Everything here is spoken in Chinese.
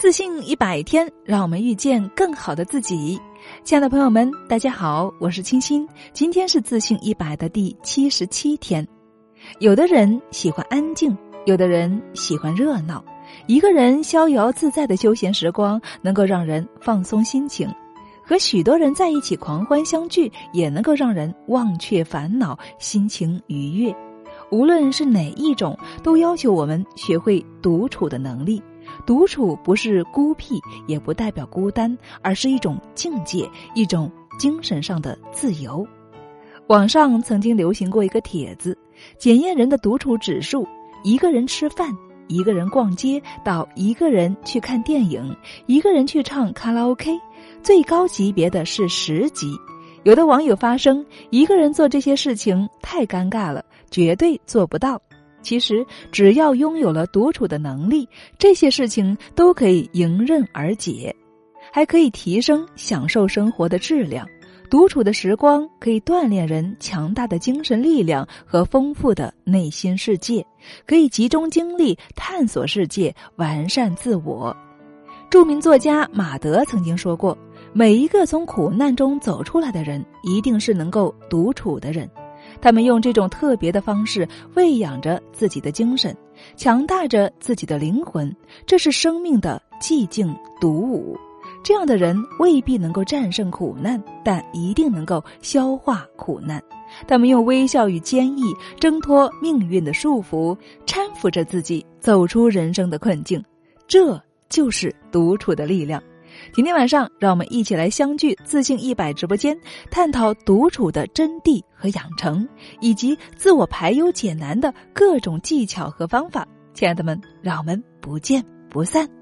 自信一百天，让我们遇见更好的自己。亲爱的朋友们，大家好，我是清新。今天是自信一百的第七十七天。有的人喜欢安静，有的人喜欢热闹。一个人逍遥自在的休闲时光，能够让人放松心情；和许多人在一起狂欢相聚，也能够让人忘却烦恼，心情愉悦。无论是哪一种，都要求我们学会独处的能力。独处不是孤僻，也不代表孤单，而是一种境界，一种精神上的自由。网上曾经流行过一个帖子，检验人的独处指数：一个人吃饭，一个人逛街，到一个人去看电影，一个人去唱卡拉 OK，最高级别的是十级。有的网友发声：一个人做这些事情太尴尬了，绝对做不到。其实，只要拥有了独处的能力，这些事情都可以迎刃而解，还可以提升享受生活的质量。独处的时光可以锻炼人强大的精神力量和丰富的内心世界，可以集中精力探索世界、完善自我。著名作家马德曾经说过：“每一个从苦难中走出来的人，一定是能够独处的人。”他们用这种特别的方式喂养着自己的精神，强大着自己的灵魂。这是生命的寂静独舞。这样的人未必能够战胜苦难，但一定能够消化苦难。他们用微笑与坚毅挣脱命运的束缚，搀扶着自己走出人生的困境。这就是独处的力量。今天晚上，让我们一起来相聚自信一百直播间，探讨独处的真谛和养成，以及自我排忧解难的各种技巧和方法。亲爱的们，让我们不见不散。